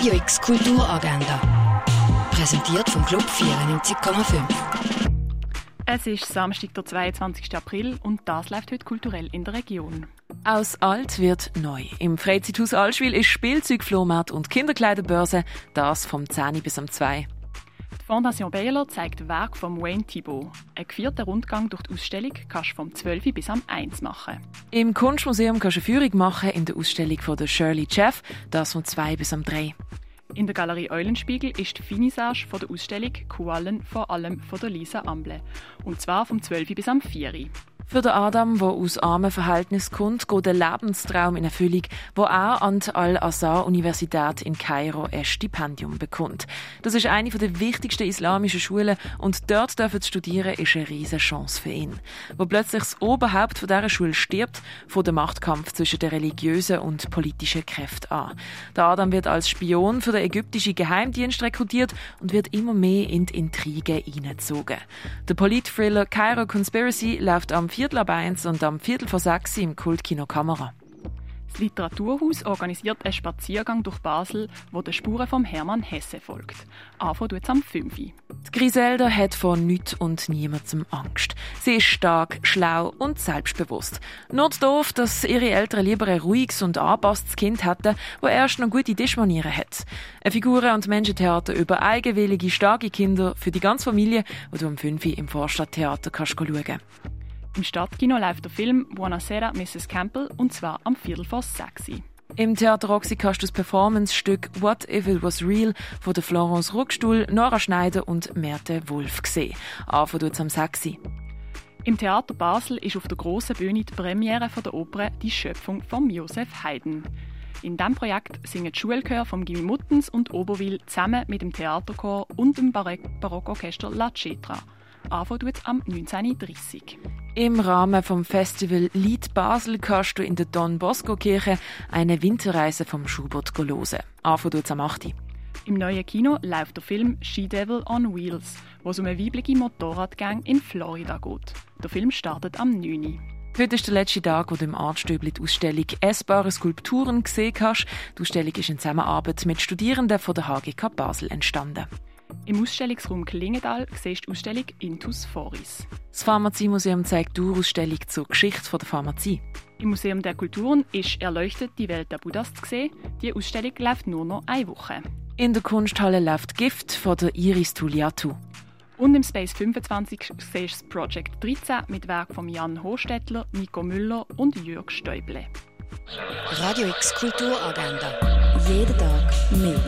Radio X Kulturagenda. Präsentiert vom Club 94,5. Es ist Samstag, der 22. April und das läuft heute kulturell in der Region. Aus alt wird neu. Im Freizeithaus Allschwil ist Spielzeugflohmarkt und Kinderkleiderbörse, das vom 10 bis am 2. Fondation Bayerler zeigt Werk von Wayne Thibault. Ein vierter Rundgang durch die Ausstellung kannst du vom 12 bis am 1 machen. Im Kunstmuseum kannst du eine Führung machen in der Ausstellung von der Shirley Jeff, das vom 2 bis am 3. In der Galerie Eulenspiegel ist die Finissage von der Ausstellung Kuallen vor allem von der Lisa Amble. Und zwar vom 12 bis am 4. Für den Adam, der aus armen Verhältnissen kommt, geht der Lebenstraum in Erfüllung, wo er an die Al-Azhar-Universität in Kairo ein Stipendium bekommt. Das ist eine der wichtigsten islamischen Schulen und dort dürfen zu studieren ist eine riesige Chance für ihn. Wo plötzlich das Oberhaupt dieser Schule stirbt, von dem Machtkampf zwischen den religiösen und politischen Kräften an. Der Adam wird als Spion für den ägyptischen Geheimdienst rekrutiert und wird immer mehr in die Intrigen hineingezogen. Der Polit-Thriller Cairo Conspiracy läuft am Viertel ab eins und am Viertel vor sechs im Kultkino Kamera. Das Literaturhaus organisiert einen Spaziergang durch Basel, wo den Spuren von Hermann Hesse folgt. Anfang tut es am 5. Die Griselda hat vor nichts und niemandem Angst. Sie ist stark, schlau und selbstbewusst. Nur doof, dass ihre Eltern lieber ein ruhiges und anpasstes Kind hätten, wo erst noch gute Tischmanieren hat. Ein Figuren- und Menschentheater über eigenwillige, starke Kinder für die ganze Familie, wo du am 5 im Vorstadttheater kannst schauen kannst. Im Stadtkino läuft der Film Buonasera Mrs. Campbell und zwar am Viertel vor sechs. Im Theater Roxy kannst du das Performance-Stück What If It Was Real von der Florence Ruckstuhl, Nora Schneider und Merte Wolf sehen. Anfang am 6. Im Theater Basel ist auf der grossen Bühne die Premiere von der Oper Die Schöpfung von Josef Haydn. In diesem Projekt singen die Schulchör vom Gimmi Muttens und Oberwil zusammen mit dem Theaterchor und dem Barockorchester La Cetra. Anfang am 19.30 Im Rahmen vom Festival Lied Basel kannst du in der Don Bosco Kirche eine Winterreise vom Schubert hören. Anfang am 8. Im neuen Kino läuft der Film She Devil on Wheels, wo es um eine weibliche Motorradgang in Florida geht. Der Film startet am 9. Heute ist der letzte Tag, wo du im Artstübli die Ausstellung «Essbare Skulpturen» gesehen hast. Die Ausstellung ist in Zusammenarbeit mit Studierenden von der HGK Basel entstanden. Im Ausstellungsraum Klingendal siehst du die Ausstellung Intus Foris. Das Pharmaziemuseum zeigt die Ausstellung zur Geschichte der Pharmazie. Im Museum der Kulturen ist «Erleuchtet die Welt der Buddhas» zu sehen. Die Ausstellung läuft nur noch eine Woche. In der Kunsthalle läuft «Gift» von der Iris Tuliatu. Und im Space 25 siehst du das Project 13 mit Werk von Jan Hochstädtler, Nico Müller und Jörg Stäuble. Radio X Kulturagenda. Jeden Tag mehr.